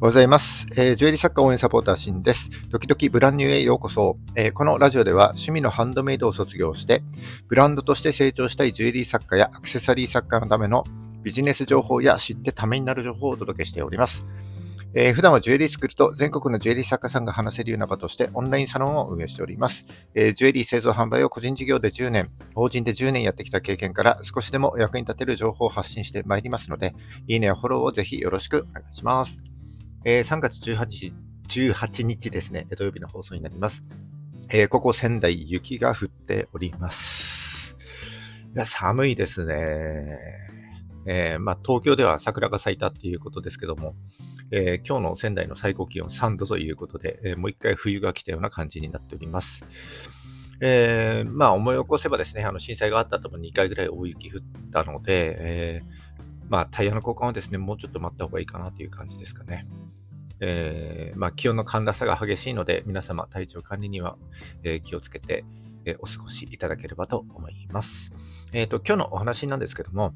おはようございます。えー、ジュエリー作家応援サポーターシンです。時々ブランニューへようこそ、えー、このラジオでは趣味のハンドメイドを卒業して、ブランドとして成長したいジュエリー作家やアクセサリー作家のためのビジネス情報や知ってためになる情報をお届けしております。えー、普段はジュエリースクールと全国のジュエリー作家さんが話せるような場としてオンラインサロンを運営しております。えー、ジュエリー製造販売を個人事業で10年、法人で10年やってきた経験から少しでも役に立てる情報を発信してまいりますので、いいねやフォローをぜひよろしくお願いします。えー、3月18日 ,18 日ですね、土曜日の放送になります。えー、ここ仙台雪が降っております。いや寒いですね。えー、まあ、東京では桜が咲いたっていうことですけども、えー、今日の仙台の最高気温3度ということで、えー、もう一回冬が来たような感じになっております。えー、まあ思い起こせばですね、あの震災があった後も2回ぐらい大雪降ったので、えー、まあタイヤの交換はですね、もうちょっと待った方がいいかなという感じですかね。えー、まあ、気温の寒暖差が激しいので、皆様体調管理には、えー、気をつけて、えー、お過ごしいただければと思います。えっ、と、今日のお話なんですけども、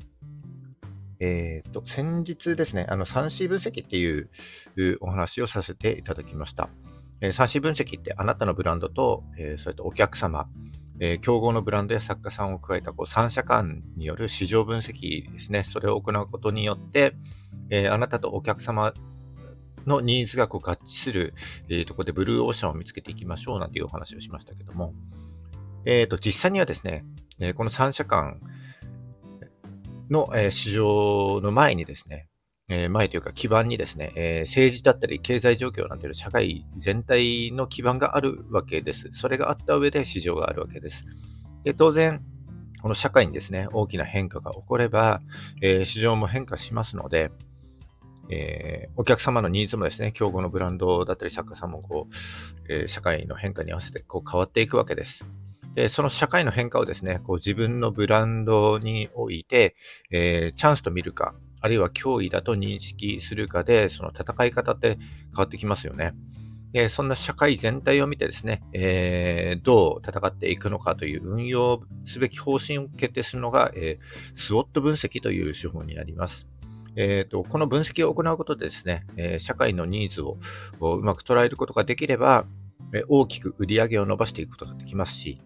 えっ、と、先日ですね、あの、3C 分析っていうお話をさせていただきました。え 3C 分析ってあなたのブランドと、えそれとお客様、え競合のブランドや作家さんを加えたこう3社間による市場分析ですね、それを行うことによって、えあなたとお客様のニーズがこう合致する、えー、ところでブルーオーシャンを見つけていきましょうなんていうお話をしましたけども、えー、と実際にはですね、えこの3社間の、え市場の前にですね、え前というか基盤にですね、え政治だったり経済状況なんていう社会全体の基盤があるわけです。それがあった上で市場があるわけです。で当然、この社会にですね、大きな変化が起これば、え市場も変化しますので、えー、お客様のニーズもですね、競合のブランドだったり作家さんもこう、えー、社会の変化に合わせてこう変わっていくわけです。で、その社会の変化をですね、こう自分のブランドにおいて、えー、チャンスと見るか、あるいは脅威だと認識するかで、その戦い方って変わってきますよね。で、そんな社会全体を見てですね、えー、どう戦っていくのかという運用すべき方針を決定するのが、えー、スウォット分析という手法になります。えーと、この分析を行うことでですね、えー、社会のニーズをうまく捉えることができれば、え、大きく売り上げを伸ばしていくことができますし、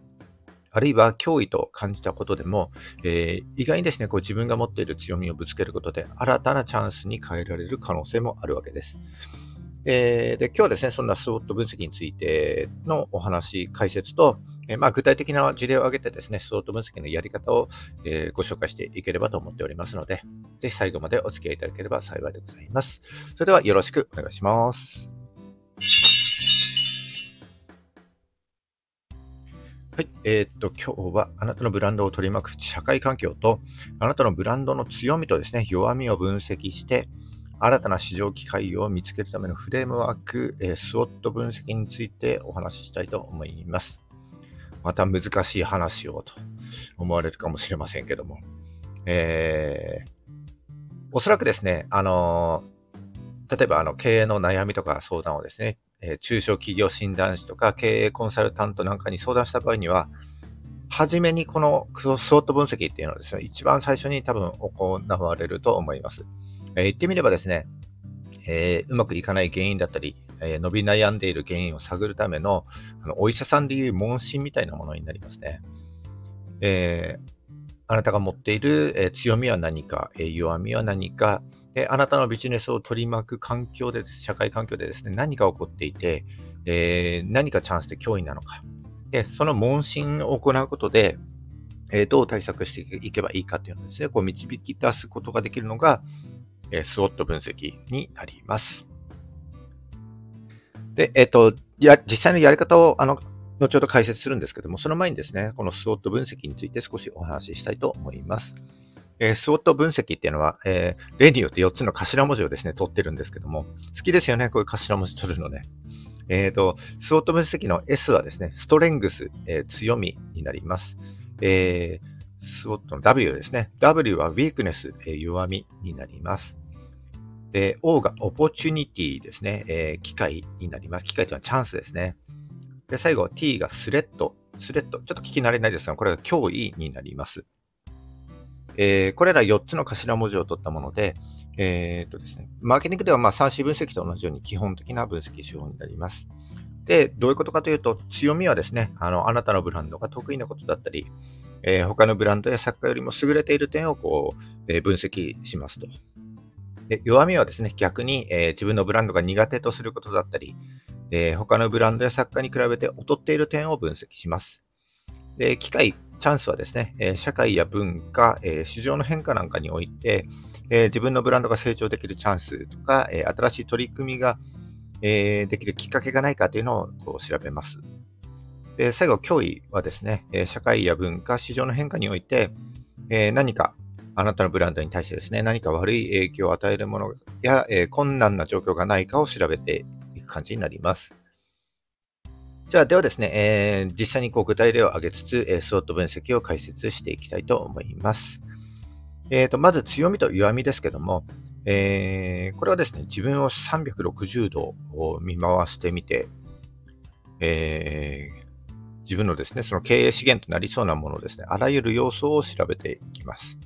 あるいは脅威と感じたことでも、えー、意外にですね、こう自分が持っている強みをぶつけることで、新たなチャンスに変えられる可能性もあるわけです。えー、で今日はですね、そんなスウォット分析についてのお話、解説と、えまあ、具体的な事例を挙げてですね、スウォット分析のやり方を、えご紹介していければと思っておりますので、ぜひ最後までお付き合いいただければ幸いでございます。それではよろしくお願いします。はい。えー、っと、今日はあなたのブランドを取り巻く社会環境と、あなたのブランドの強みとですね、弱みを分析して、新たな市場機会を見つけるためのフレームワーク、えー、スウォット分析についてお話ししたいと思います。また難しい話をと思われるかもしれませんけども。えー、おそらくですね、あの例えばあの経営の悩みとか相談をですね、えー、中小企業診断士とか経営コンサルタントなんかに相談した場合には、初めにこのスウォット分析っていうのはですね、一番最初に多分行われると思います。えー、言ってみればですね、えー、うまくいかない原因だったり、えー、伸び悩んでいる原因を探るためのあのお医者さんでいう問診みたいなものになりますね。えー、あなたが持っている、え強みは何か、え弱みは何か、で、あなたのビジネスを取り巻く環境で、社会環境でですね、何が起こっていて、え何かチャンスで脅威なのか。で、その問診を行うことで、えどう対策していけばいいかというのをですね、こう導き出すことができるのが、えスウォット分析になります。で、えっ、と、や、実際のやり方を、あの、後ほど解説するんですけども、その前にですね、このスウォット分析について少しお話ししたいと思います。えー、スウォット分析っていうのは、えー、例によって4つの頭文字をですね、取ってるんですけども、好きですよね、こういう頭文字取るのね。えっ、ー、と、スウォット分析の S はですね、ストレングス、え、強みになります。えー、 SWOT の W ですね。W は Weakness、えー、弱みになります。で、O が Opportunity ですね。えー、機会になります。機会というのはチャンスですね。で、最後 T が Threat。Threat。ちょっと聞き慣れないですが、これが脅威になります。えー、これら4つの頭文字を取ったもので、えー、っとですね、マーケティングではまあ 3C 分析と同じように基本的な分析手法になります。で、どういうことかというと、強みはですね、あの、あなたのブランドが得意なことだったり、えー、他のブランドや作家よりも優れている点をこう、えー、分析しますと。で弱みはですね、逆に、えー、自分のブランドが苦手とすることだったり、えー、他のブランドや作家に比べて劣っている点を分析します。で、機会、チャンスはですね、え、社会や文化、え市場の変化なんかにおいて、え自分のブランドが成長できるチャンスとか、え新しい取り組みが、えできるきっかけがないかというのをこう調べます。で最後、脅威はですね、え社会や文化、市場の変化において、え何かあなたのブランドに対してですね、何か悪い影響を与えるものや、え困難な状況がないかを調べていく感じになります。じゃあ、ではですね、え、実際にこう具体例を挙げつつ、え、スロット分析を解説していきたいと思います。えーと、まず強みと弱みですけども、えー、これはですね、自分を360度を見回してみて、えー、自分のですね、その経営資源となりそうなものですね、あらゆる要素を調べていきます。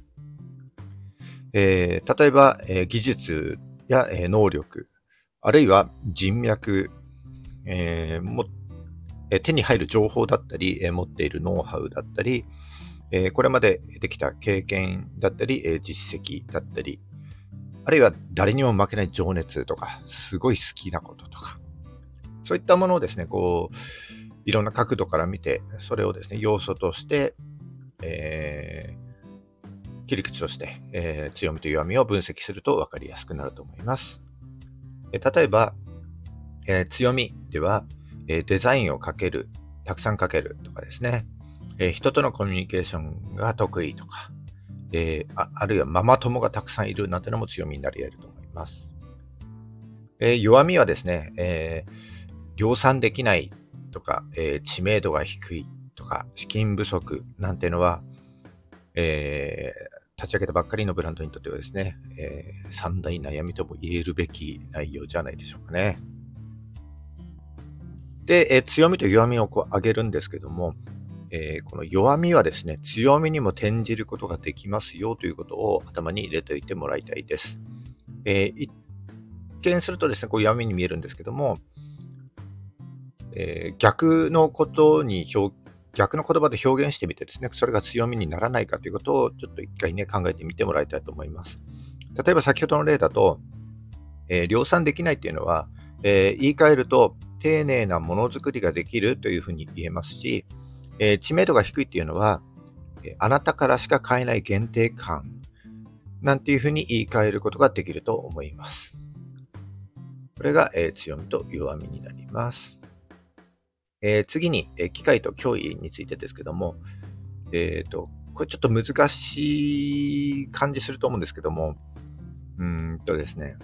えー、例えば、えー、技術や、えー、能力、あるいは人脈、えー、も手に入る情報だったり、え持っているノウハウだったり、えこれまでできた経験だったり、え実績だったり、あるいは誰にも負けない情熱とか、すごい好きなこととか、そういったものをですね、こう、いろんな角度から見て、それをですね、要素として、えー、切り口として、えー、強みと弱みを分析すると分かりやすくなると思います。え例えば、えー、強みでは、えデザインをかける、たくさんかけるとかですね、え人とのコミュニケーションが得意とか、え、ああるいはママ友がたくさんいるなんてのも強みになり得ると思います。え、弱みはですね、え、量産できないとか、え知名度が低いとか、資金不足なんていうのは、え立ち上げたばっかりのブランドにとってはですね、え三大悩みとも言えるべき内容じゃないでしょうかね。で、え強みと弱みをこう上げるんですけども、えー、この弱みはですね、強みにも転じることができますよということを頭に入れておいてもらいたいです。え、一見するとですね、こう弱みに見えるんですけども、えー、逆のことに表逆の言葉で表現してみてですね、それが強みにならないかということをちょっと一回ね、考えてみてもらいたいと思います。例えば先ほどの例だと、えー、量産できないっていうのは、えー、言い換えると、丁寧なものづくりができるというふうに言えますし、えー、知名度が低いっていうのは、あなたからしか買えない限定感なんていうふうに言い換えることができると思います。これが、え、強みと弱みになります。えー、次に、えー、機械と脅威についてですけども、えっ、と、これちょっと難しい感じすると思うんですけども、うんとですね、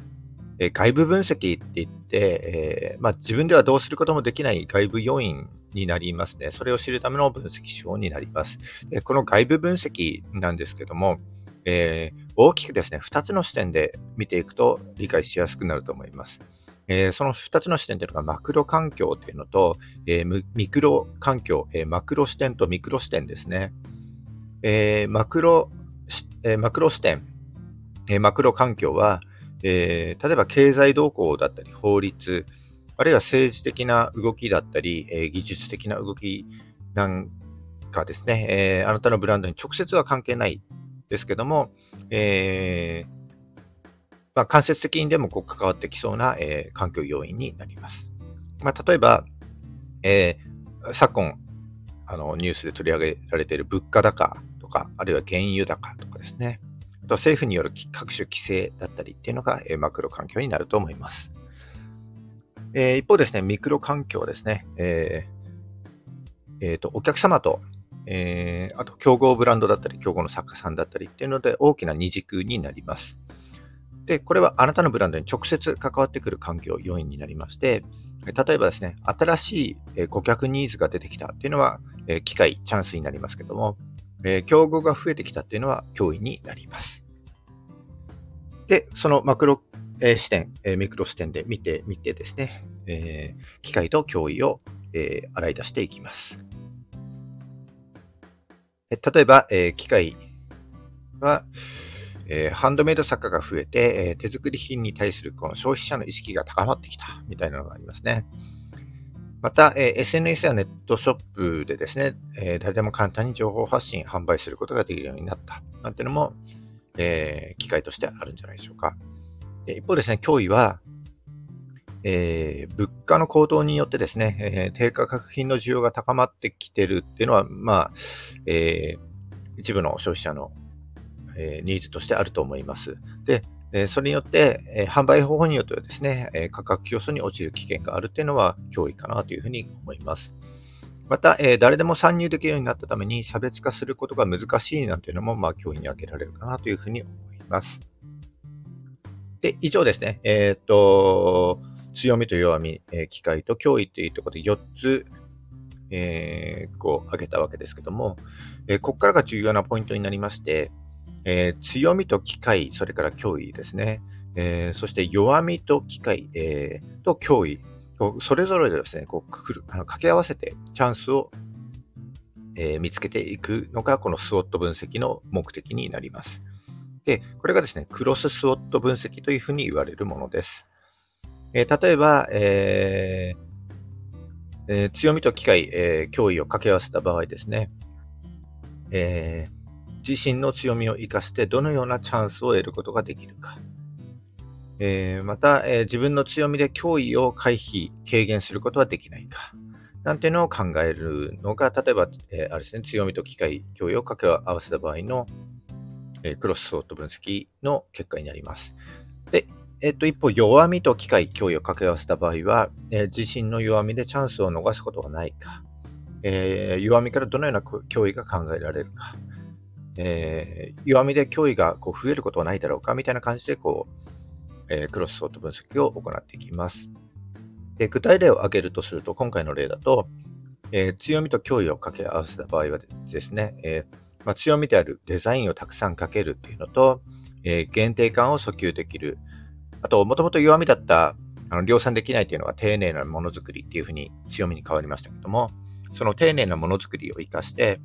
え外部分析って言って、え、まあ、自分ではどうすることもできない外部要因になりますね。それを知るための分析手法になります。でこの外部分析なんですけども、え、大きくですね、2つの視点で見ていくと理解しやすくなると思います。えー、その2つの視点というのがマクロ環境というのと、えー、ミクロ環境、えマクロ視点とミクロ視点ですね。えマクロ、えマクロ視点、えマクロ環境は、え、例えば経済動向だったり、法律、あるいは政治的な動きだったり、え、技術的な動きなんかですね、え、あなたのブランドに直接は関係ないですけども、えーまあ、間接的にでもこう関わってきそうな、えー、環境要因になります。まあ、例えば、えー、昨今あのニュースで取り上げられている物価高とか、あるいは原油高とかですね、あと政府による各種規制だったりっていうのが、えマクロ環境になると思います。えー、一方ですね、ミクロ環境ですね、えーえーと、お客様と、えー、あと競合ブランドだったり、競合の作家さんだったりっていうので大きな二軸になります。で、これはあなたのブランドに直接関わってくる環境要因になりまして、例えばですね、新しい顧客ニーズが出てきたっていうのは、機会、チャンスになりますけども、競合が増えてきたっていうのは脅威になります。で、そのマクロ、視点、え、ミクロ視点で見てみてですね、機械と脅威を、洗い出していきます。例えば、機械は、えー、ハンドメイド作家が増えて、えー、手作り品に対するこの消費者の意識が高まってきたみたいなのがありますね。また、えー、SNS やネットショップでですね、え誰でも簡単に情報発信、販売することができるようになったなんていうのも、え機会としてあるんじゃないでしょうか。一方ですね、脅威は、え、物価の高騰によってですね、え、低価格品の需要が高まってきてるっていうのは、まあ、え、一部の消費者のえニーズとしてあると思います。で、えそれによって、え販売方法によってはですね、え価格競争に陥る危険があるっていうのは脅威かなというふうに思います。また、え誰でも参入できるようになったために差別化することが難しいなんていうのも、まあ、脅威に挙げられるかなというふうに思います。で、以上ですね。えっ、と、強みと弱み、え機会と脅威というところで4つ、えー、こう挙げたわけですけども、えここからが重要なポイントになりまして、えー、強みと機会、それから脅威ですね。えー、そして弱みと機会、えー、と脅威、それぞれでですね、こうくくるあの掛け合わせてチャンスを、え、見つけていくのが、このスウォット分析の目的になります。で、これがですね、クロススウォット分析というふうに言われるものです。え、例えば、ええ、強みと機会、え、脅威を掛け合わせた場合ですね、えー、自身の強みを生かしてどのようなチャンスを得ることができるか。えー、また、えー、自分の強みで脅威を回避、軽減することはできないか。なんていうのを考えるのが、例えば、えー、あれですね、強みと機械、脅威を掛け合わせた場合の、え、クロスソート分析の結果になります。で、えっと、一方、弱みと機械、脅威を掛け合わせた場合は、え、自身の弱みでチャンスを逃すことはないか、えー、弱みからどのような脅威が考えられるか、えー、弱みで脅威がこう増えることはないだろうかみたいな感じでこう、えー、クロスソート分析を行っていきます。で具体例を挙げるとすると、今回の例だと、えー、強みと脅威を掛け合わせた場合はですね、えまあ、強みであるデザインをたくさんかけるっていうのと、え限定感を訴求できる。あと、もともと弱みだったあの量産できないというのは丁寧なものづくりっていうふうに強みに変わりましたけども、その丁寧なものづくりを活かして、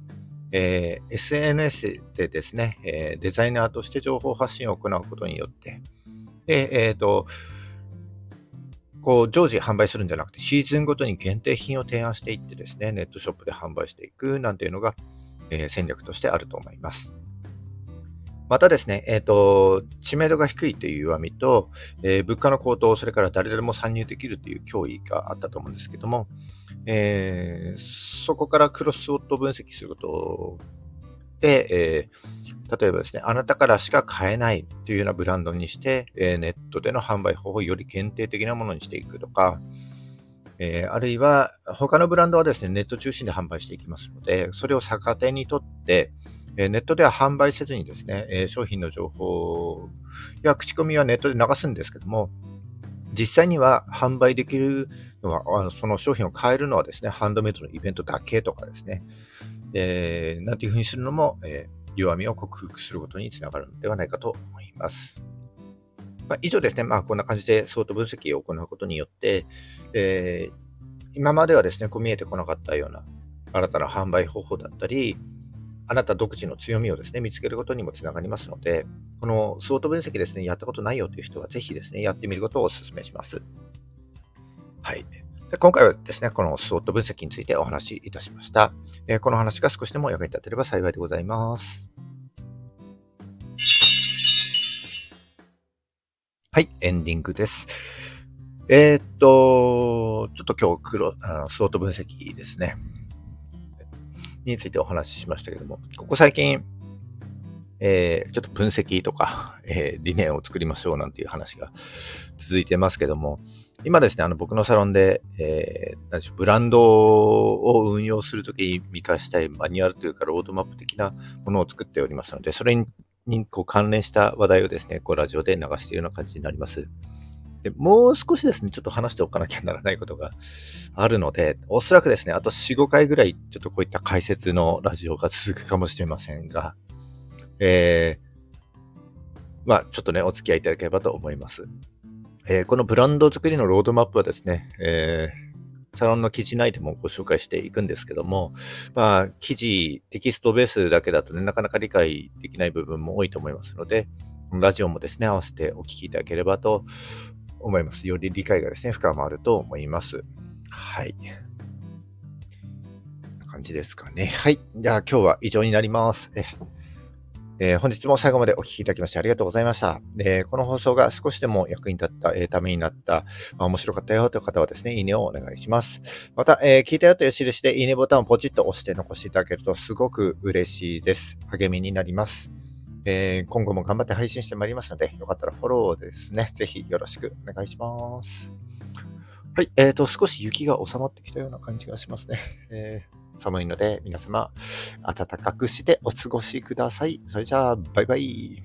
えー、SNS でですね、え、デザイナーとして情報発信を行うことによって、で、えっ、と、こう、常時販売するんじゃなくて、シーズンごとに限定品を提案していってですね、ネットショップで販売していくなんていうのが、え、戦略としてあると思います。またですね、えっ、ー、と、知名度が低いという弱みと、えー、物価の高騰、それから誰でも参入できるという脅威があったと思うんですけども、えー、そこからクロスウォット分析することで、え、例えばですね、あなたからしか買えないというようなブランドにして、え、ネットでの販売方法をより限定的なものにしていくとか、え、あるいは他のブランドはですね、ネット中心で販売していきますので、それを逆手にとって、えネットでは販売せずにですね、え商品の情報や口コミはネットで流すんですけども、実際には販売できるのは、あのその商品を買えるのはですね、ハンドメイドのイベントだけとかですね、えー、なんていうふうにするのも、えー、弱みを克服することにつながるのではないかと思います。まあ、以上ですね、まあ、こんな感じで相当分析を行うことによって、えー、今まではですね、こう見えてこなかったような新たな販売方法だったり、あなた独自の強みをですね、見つけることにもつながりますので、このスウォート分析ですね、やったことないよという人は、ぜひですね、やってみることをお勧めします。はい。で今回はですね、このスウォット分析についてお話しいたしました。えー、この話が少しでも役に立てれば幸いでございます。はい、エンディングです。えー、っと、ちょっと今日黒、あのスウォット分析ですね。についてお話ししましたけども、ここ最近、えー、ちょっと分析とか、えー、理念を作りましょうなんていう話が続いてますけども、今ですね、あの僕のサロンで、えー、何でしょう、ブランドを運用するときに見返したいマニュアルというか、ロードマップ的なものを作っておりますので、それににこう関連した話題をですね、こうラジオで流しているような感じになります。でもう少しですね、ちょっと話しておかなきゃならないことがあるので、おそらくですね、あと4、5回ぐらい、ちょっとこういった解説のラジオが続くかもしれませんが、えー、まあ、ちょっとね、お付き合いいただければと思います。えー、このブランド作りのロードマップはですね、えー、サロンの記事内でもご紹介していくんですけども、まあ、記事、テキストベースだけだとね、なかなか理解できない部分も多いと思いますので、ラジオもですね、合わせてお聞きいただければと思います。より理解がですね、深まると思います。はい。感じですかね。はい。じゃあ今日は以上になります。ええー、本日も最後までお聴きいただきましてありがとうございました。えー、この放送が少しでも役に立った、えー、ためになった、まあ、面白かったよという方はですね、いいねをお願いします。また、え聞いたよという印でいいねボタンをポチッと押して残していただけるとすごく嬉しいです。励みになります。え今後も頑張って配信してまいりますので、よかったらフォローですね、ぜひよろしくお願いします。はい、えーと、少し雪が収まってきたような感じがしますね。えー寒いので皆様暖かくしてお過ごしください。それじゃあ、バイバイ。